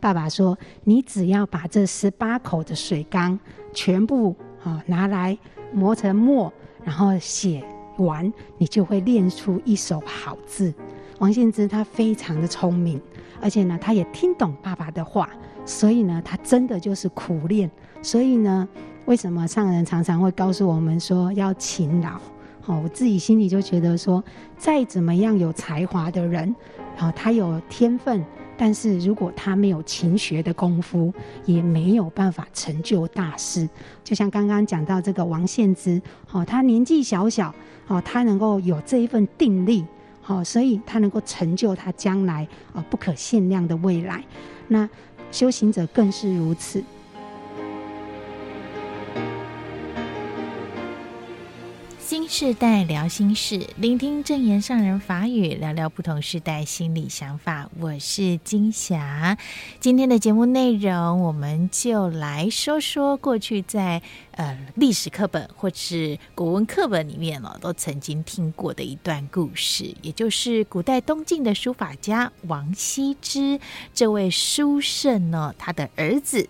爸爸说：“你只要把这十八口的水缸全部啊拿来磨成墨，然后写完，你就会练出一手好字。”王献之他非常的聪明，而且呢，他也听懂爸爸的话，所以呢，他真的就是苦练。所以呢，为什么上人常常会告诉我们说要勤劳？哦，我自己心里就觉得说，再怎么样有才华的人，啊，他有天分。但是如果他没有勤学的功夫，也没有办法成就大事。就像刚刚讲到这个王献之，哦，他年纪小小，哦，他能够有这一份定力，哦，所以他能够成就他将来哦不可限量的未来。那修行者更是如此。世代聊心事，聆听证严上人法语，聊聊不同世代心理想法。我是金霞。今天的节目内容，我们就来说说过去在呃历史课本或是国文课本里面哦，都曾经听过的一段故事，也就是古代东晋的书法家王羲之这位书圣呢，他的儿子。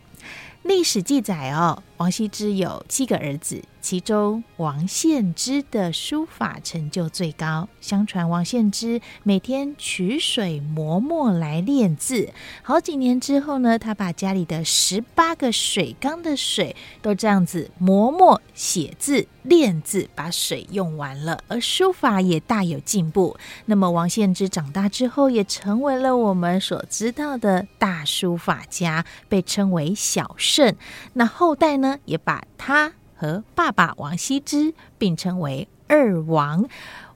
历史记载哦，王羲之有七个儿子。其中，王献之的书法成就最高。相传，王献之每天取水磨墨来练字。好几年之后呢，他把家里的十八个水缸的水都这样子磨墨写字、练字，把水用完了，而书法也大有进步。那么，王献之长大之后，也成为了我们所知道的大书法家，被称为小圣。那后代呢，也把他。和爸爸王羲之并称为二王。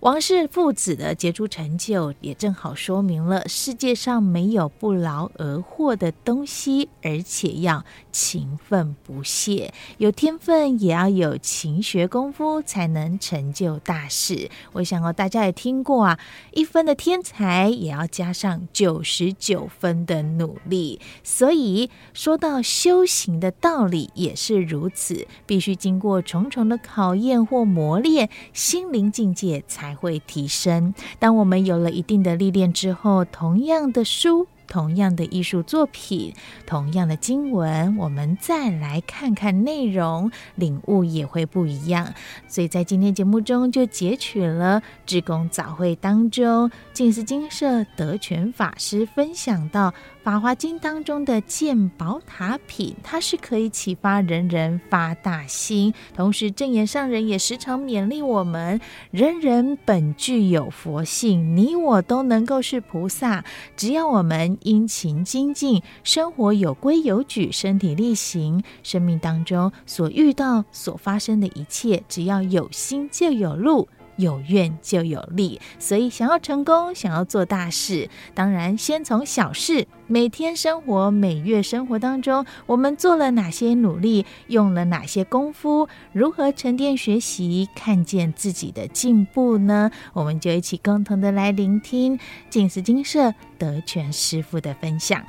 王氏父子的杰出成就，也正好说明了世界上没有不劳而获的东西，而且要勤奋不懈，有天分也要有勤学功夫，才能成就大事。我想哦，大家也听过啊，一分的天才也要加上九十九分的努力。所以说到修行的道理也是如此，必须经过重重的考验或磨练，心灵境界才会提升。当我们有了一定的历练之后，同样的书。同样的艺术作品，同样的经文，我们再来看看内容，领悟也会不一样。所以在今天节目中，就截取了志工早会当中，静思精舍德全法师分享到《法华经》当中的见宝塔品，它是可以启发人人发大心。同时，正言上人也时常勉励我们：人人本具有佛性，你我都能够是菩萨，只要我们。殷勤精进，生活有规有矩，身体力行，生命当中所遇到、所发生的一切，只要有心就有路，有愿就有力。所以，想要成功，想要做大事，当然先从小事。每天生活、每月生活当中，我们做了哪些努力，用了哪些功夫，如何沉淀学习，看见自己的进步呢？我们就一起共同的来聆听静思金舍德全师父的分享。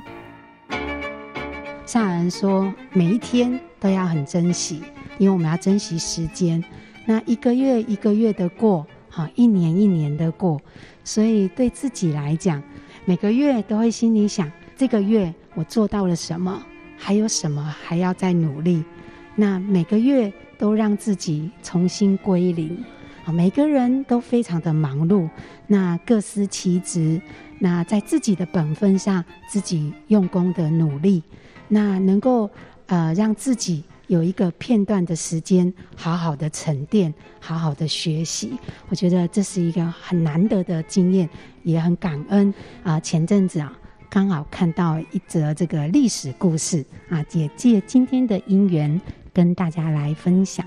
上人说，每一天都要很珍惜，因为我们要珍惜时间。那一个月一个月的过，好，一年一年的过，所以对自己来讲，每个月都会心里想。这个月我做到了什么？还有什么还要再努力？那每个月都让自己重新归零啊！每个人都非常的忙碌，那各司其职，那在自己的本分上，自己用功的努力，那能够呃让自己有一个片段的时间，好好的沉淀，好好的学习。我觉得这是一个很难得的经验，也很感恩啊！前阵子啊。刚好看到一则这个历史故事啊，也借今天的因缘跟大家来分享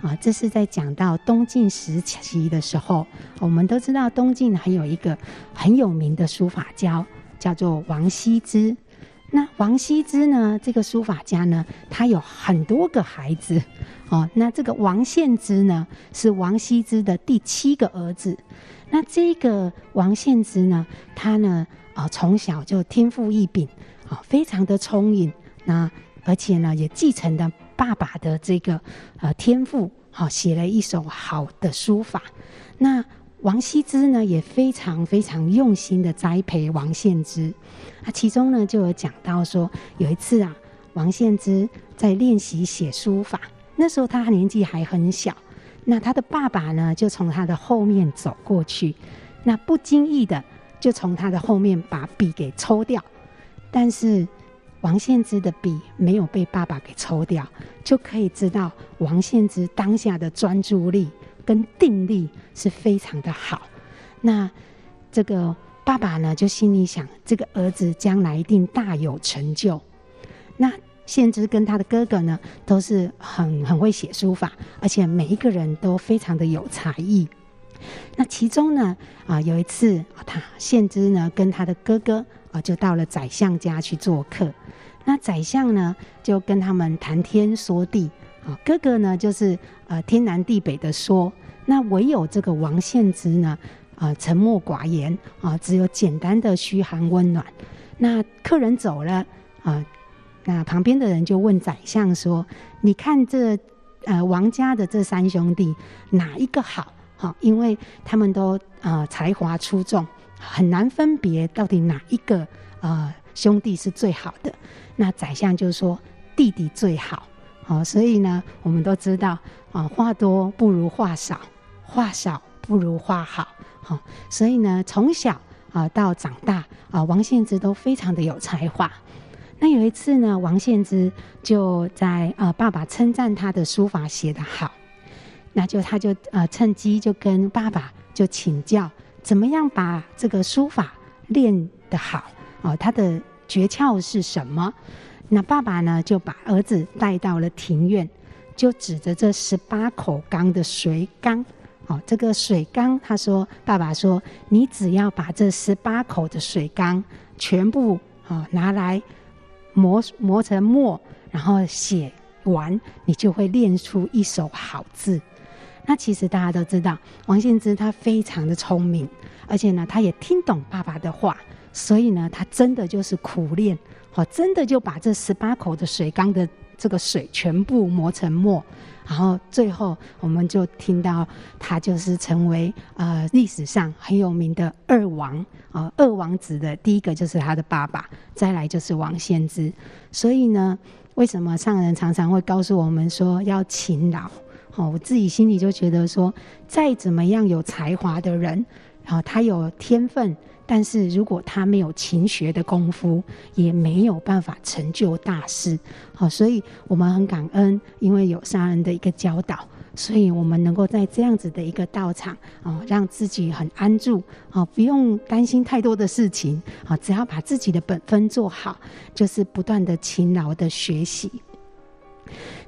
啊。这是在讲到东晋时期的时候，我们都知道东晋还有一个很有名的书法家，叫做王羲之。那王羲之呢，这个书法家呢，他有很多个孩子哦。那这个王献之呢，是王羲之的第七个儿子。那这个王献之呢，他呢？啊，从小就天赋异禀，啊，非常的聪颖。那而且呢，也继承了爸爸的这个呃天赋，好，写了一手好的书法。那王羲之呢也非常非常用心的栽培王献之。啊，其中呢就有讲到说，有一次啊，王献之在练习写书法，那时候他年纪还很小，那他的爸爸呢就从他的后面走过去，那不经意的就从他的后面把笔给抽掉，但是王献之的笔没有被爸爸给抽掉，就可以知道王献之当下的专注力跟定力是非常的好。那这个。爸爸呢，就心里想，这个儿子将来一定大有成就。那献之跟他的哥哥呢，都是很很会写书法，而且每一个人都非常的有才艺。那其中呢，啊，有一次，他献之呢跟他的哥哥啊，就到了宰相家去做客。那宰相呢，就跟他们谈天说地，啊，哥哥呢就是呃天南地北的说，那唯有这个王献之呢。啊，沉默寡言啊，只有简单的嘘寒问暖。那客人走了啊，那旁边的人就问宰相说：“你看这呃王家的这三兄弟哪一个好？哈，因为他们都呃才华出众，很难分别到底哪一个呃兄弟是最好的。”那宰相就说：“弟弟最好。”好，所以呢，我们都知道啊，话多不如话少，话少不如话好。好，所以呢，从小啊到长大啊，王献之都非常的有才华。那有一次呢，王献之就在啊，爸爸称赞他的书法写得好，那就他就呃趁机就跟爸爸就请教，怎么样把这个书法练得好啊？他的诀窍是什么？那爸爸呢就把儿子带到了庭院，就指着这十八口缸的水缸。哦，这个水缸，他说：“爸爸说，你只要把这十八口的水缸全部啊拿来磨磨成墨，然后写完，你就会练出一手好字。”那其实大家都知道，王献之他非常的聪明，而且呢，他也听懂爸爸的话，所以呢，他真的就是苦练，哦，真的就把这十八口的水缸的这个水全部磨成墨。然后最后，我们就听到他就是成为呃历史上很有名的二王啊，二王子的第一个就是他的爸爸，再来就是王献之。所以呢，为什么上人常常会告诉我们说要勤劳？哦，我自己心里就觉得说，再怎么样有才华的人，然后他有天分。但是如果他没有勤学的功夫，也没有办法成就大事。好，所以我们很感恩，因为有上人的一个教导，所以我们能够在这样子的一个道场，啊，让自己很安住，啊，不用担心太多的事情，啊，只要把自己的本分做好，就是不断的勤劳的学习。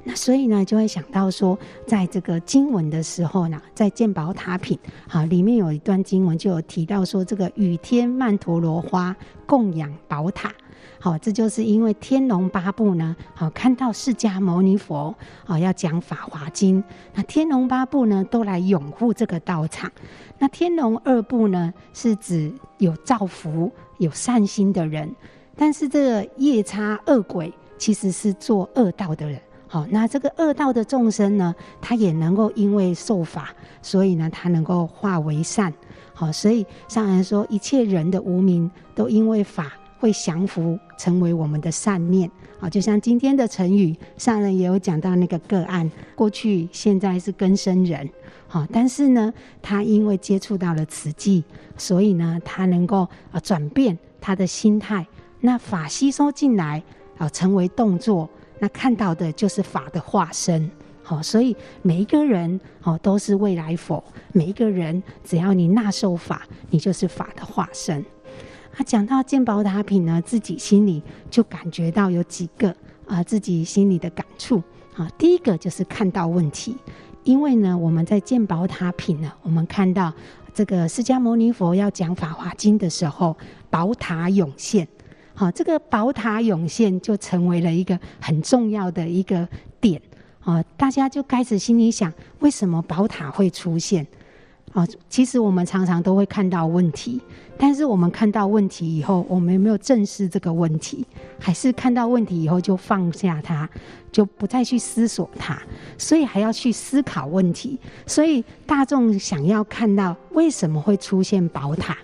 那所以呢，就会想到说，在这个经文的时候呢，在见宝塔品啊里面有一段经文就有提到说，这个与天曼陀罗花供养宝塔，好，这就是因为天龙八部呢，好看到释迦牟尼佛啊要讲法华经，那天龙八部呢都来拥护这个道场，那天龙二部呢是指有造福、有善心的人，但是这个夜叉恶鬼其实是做恶道的人。好，那这个恶道的众生呢，他也能够因为受法，所以呢，他能够化为善。好，所以上人说，一切人的无明都因为法会降伏，成为我们的善念。好，就像今天的成语，上人也有讲到那个个案，过去现在是根生人，好，但是呢，他因为接触到了慈济，所以呢，他能够啊转变他的心态，那法吸收进来啊，成为动作。那看到的就是法的化身，好，所以每一个人哦都是未来佛，每一个人只要你纳受法，你就是法的化身。啊，讲到见宝塔品呢，自己心里就感觉到有几个啊，自己心里的感触啊。第一个就是看到问题，因为呢，我们在见宝塔品呢，我们看到这个释迦牟尼佛要讲法华经的时候，宝塔涌现。好，这个宝塔涌现就成为了一个很重要的一个点啊！大家就开始心里想：为什么宝塔会出现？啊，其实我们常常都会看到问题，但是我们看到问题以后，我们有没有正视这个问题？还是看到问题以后就放下它，就不再去思索它？所以还要去思考问题。所以大众想要看到为什么会出现宝塔，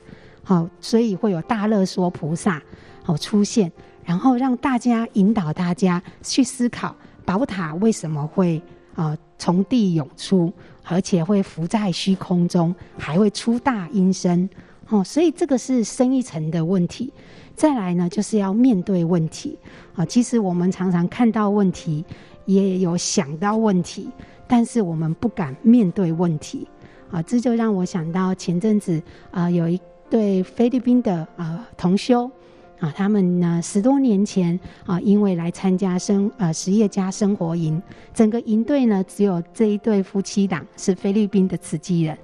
好，所以会有大乐说菩萨好出现，然后让大家引导大家去思考宝塔为什么会啊从地涌出。而且会浮在虚空中，还会出大音声，哦，所以这个是深一层的问题。再来呢，就是要面对问题啊。其实我们常常看到问题，也有想到问题，但是我们不敢面对问题啊。这就让我想到前阵子啊，有一对菲律宾的啊同修。啊，他们呢十多年前啊，因为来参加生呃实业家生活营，整个营队呢只有这一对夫妻档是菲律宾的慈济人。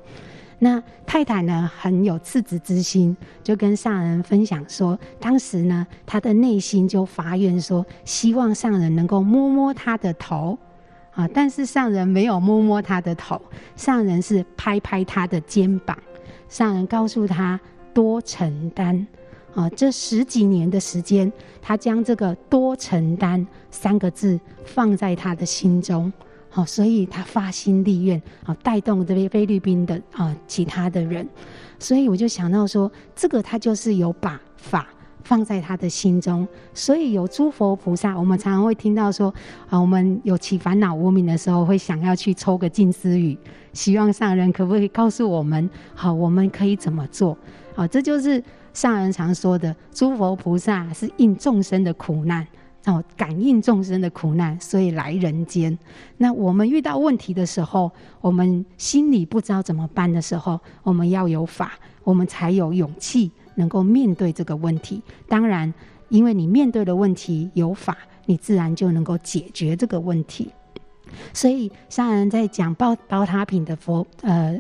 那太太呢很有赤子之心，就跟上人分享说，当时呢她的内心就发愿说，希望上人能够摸摸她的头啊，但是上人没有摸摸她的头，上人是拍拍她的肩膀，上人告诉她多承担。啊，这十几年的时间，他将这个“多承担”三个字放在他的心中，好，所以他发心立愿，啊，带动这边菲律宾的啊其他的人，所以我就想到说，这个他就是有把法放在他的心中，所以有诸佛菩萨，我们常常会听到说，啊，我们有起烦恼无明的时候，会想要去抽个静思语，希望上人可不可以告诉我们，好，我们可以怎么做？好，这就是。上人常说的，诸佛菩萨是应众生的苦难，哦，感应众生的苦难，所以来人间。那我们遇到问题的时候，我们心里不知道怎么办的时候，我们要有法，我们才有勇气能够面对这个问题。当然，因为你面对的问题有法，你自然就能够解决这个问题。所以上人在讲宝宝塔品的佛，呃，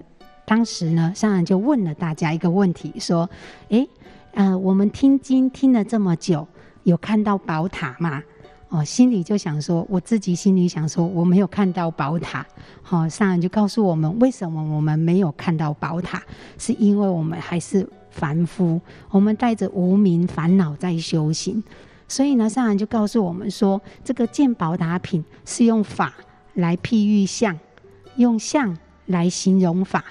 当时呢，上人就问了大家一个问题，说：“诶。”呃，我们听经听了这么久，有看到宝塔吗？哦，心里就想说，我自己心里想说，我没有看到宝塔。好、哦，上人就告诉我们，为什么我们没有看到宝塔？是因为我们还是凡夫，我们带着无明烦恼在修行。所以呢，上人就告诉我们说，这个见宝塔品是用法来譬喻相，用相来形容法。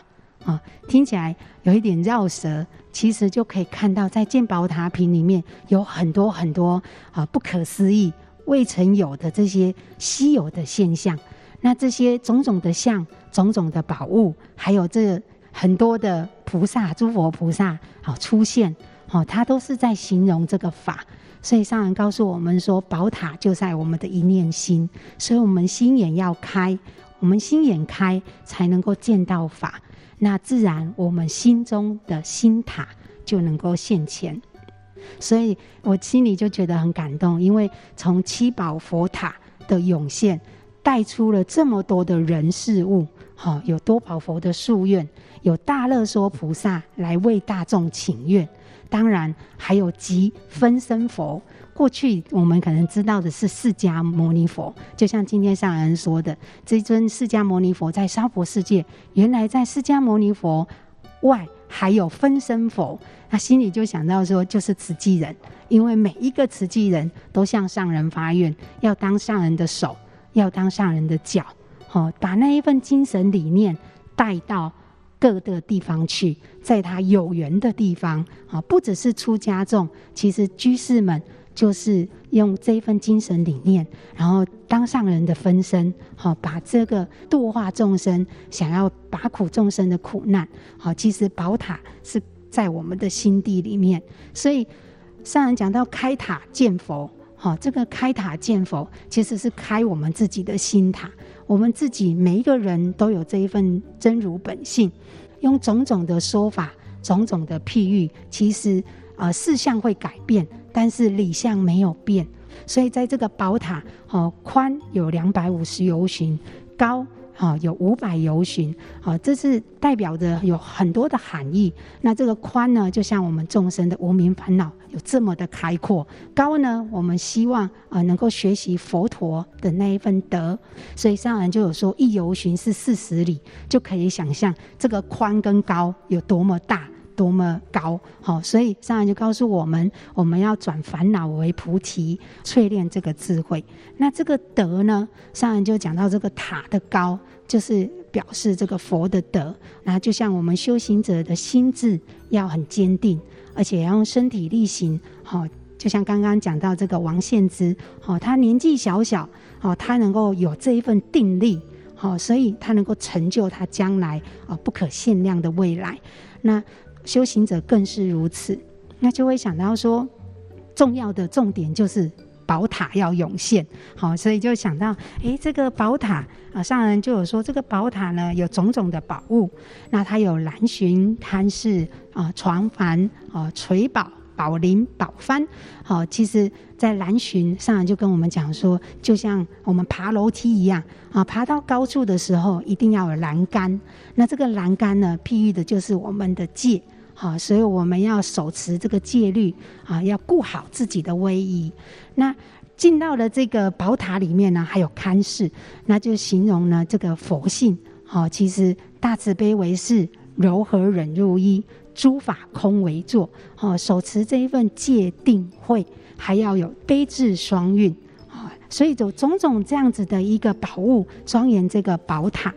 啊、听起来有一点绕舌。其实就可以看到，在建宝塔品里面有很多很多啊不可思议、未曾有的这些稀有的现象。那这些种种的像、种种的宝物，还有这很多的菩萨、诸佛菩萨好出现，好，它都是在形容这个法。所以上人告诉我们说，宝塔就在我们的一念心，所以我们心眼要开，我们心眼开才能够见到法。那自然，我们心中的心塔就能够现前，所以我心里就觉得很感动，因为从七宝佛塔的涌现，带出了这么多的人事物，好，有多宝佛的夙愿，有大乐说菩萨来为大众请愿，当然还有集分身佛。过去我们可能知道的是释迦牟尼佛，就像今天上人说的，这尊释迦牟尼佛在娑婆世界，原来在释迦牟尼佛外还有分身佛，他心里就想到说，就是慈济人，因为每一个慈济人都向上人发愿，要当上人的手，要当上人的脚，好，把那一份精神理念带到各个地方去，在他有缘的地方，啊，不只是出家众，其实居士们。就是用这一份精神理念，然后当上人的分身，好，把这个度化众生，想要拔苦众生的苦难，好，其实宝塔是在我们的心地里面。所以上人讲到开塔见佛，好，这个开塔见佛其实是开我们自己的心塔。我们自己每一个人都有这一份真如本性，用种种的说法、种种的譬喻，其实呃事相会改变。但是理相没有变，所以在这个宝塔，哦，宽有两百五十由旬，高啊，有五百由旬，啊，这是代表着有很多的含义。那这个宽呢，就像我们众生的无名烦恼有这么的开阔；高呢，我们希望啊能够学习佛陀的那一份德。所以上人就有说，一由旬是四十里，就可以想象这个宽跟高有多么大。多么高，好，所以上人就告诉我们，我们要转烦恼为菩提，淬炼这个智慧。那这个德呢，上人就讲到这个塔的高，就是表示这个佛的德。那就像我们修行者的心智要很坚定，而且要用身体力行。好，就像刚刚讲到这个王献之，好，他年纪小小，好，他能够有这一份定力，好，所以他能够成就他将来啊不可限量的未来。那修行者更是如此，那就会想到说，重要的重点就是宝塔要涌现，好，所以就想到，诶，这个宝塔啊，上人就有说，这个宝塔呢有种种的宝物，那它有兰葎、龛室啊、床幡啊、垂宝、宝林、宝幡，好，其实，在兰葎上人就跟我们讲说，就像我们爬楼梯一样啊，爬到高处的时候，一定要有栏杆，那这个栏杆呢，譬喻的就是我们的戒。好，所以我们要手持这个戒律啊，要顾好自己的威仪。那进到了这个宝塔里面呢，还有龛室，那就形容呢这个佛性。好，其实大慈悲为室，柔和忍入一，诸法空为坐。好，手持这一份戒定慧，还要有悲智双运。啊，所以就种种这样子的一个宝物，庄严这个宝塔。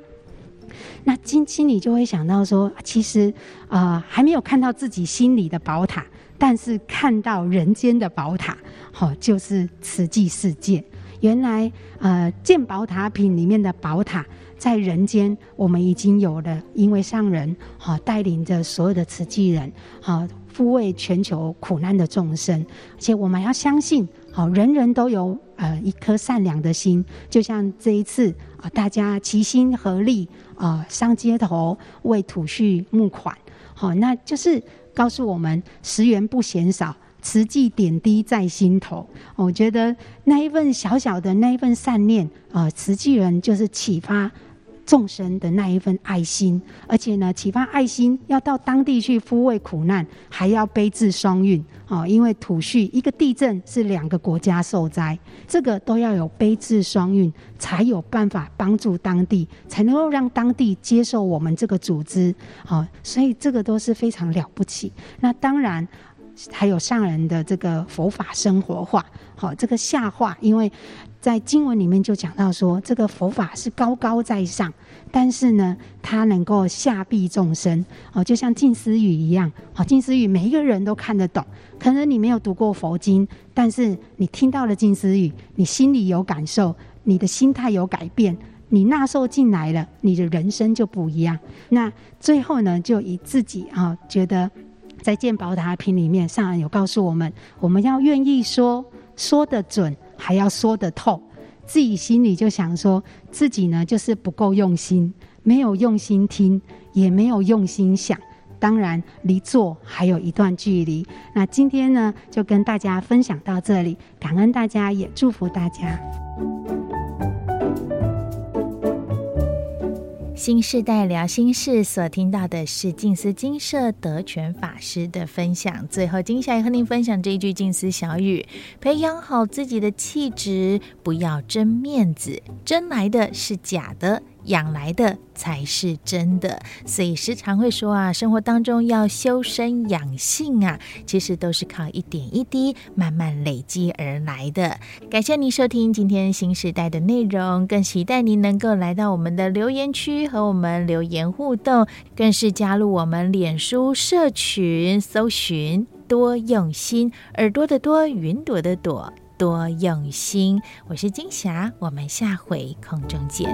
那心心里就会想到说，其实，呃，还没有看到自己心里的宝塔，但是看到人间的宝塔，好、就是慈济世界。原来，呃，建宝塔品里面的宝塔，在人间我们已经有了，因为上人好、带领着所有的慈济人，好、哦、抚慰全球苦难的众生，而且我们要相信，好、人人都有呃一颗善良的心，就像这一次啊、大家齐心合力。啊、呃，上街头为土蓄募款，好、那就是告诉我们十元不嫌少，慈济点滴在心头。我觉得那一份小小的那一份善念，啊、呃，慈济人就是启发。众生的那一份爱心，而且呢，启发爱心要到当地去抚慰苦难，还要悲智双运哦。因为土叙一个地震是两个国家受灾，这个都要有悲智双运，才有办法帮助当地，才能够让当地接受我们这个组织。好，所以这个都是非常了不起。那当然还有上人的这个佛法生活化，好，这个下化，因为。在经文里面就讲到说，这个佛法是高高在上，但是呢，它能够下庇众生哦，就像静思语一样哦，静思语每一个人都看得懂。可能你没有读过佛经，但是你听到了静思语，你心里有感受，你的心态有改变，你纳受进来了，你的人生就不一样。那最后呢，就以自己啊，觉得在健宝塔品里面，上人有告诉我们，我们要愿意说，说得准。还要说得透，自己心里就想说自己呢，就是不够用心，没有用心听，也没有用心想，当然离做还有一段距离。那今天呢，就跟大家分享到这里，感恩大家，也祝福大家。新世代聊心事，所听到的是静思金舍德全法师的分享。最后，金霞也和您分享这一句静思小语：培养好自己的气质，不要争面子，争来的是假的。养来的才是真的，所以时常会说啊，生活当中要修身养性啊，其实都是靠一点一滴慢慢累积而来的。感谢您收听今天新时代的内容，更期待您能够来到我们的留言区和我们留言互动，更是加入我们脸书社群，搜寻多用心，耳朵的多，云朵的朵。多用心，我是金霞，我们下回空中见。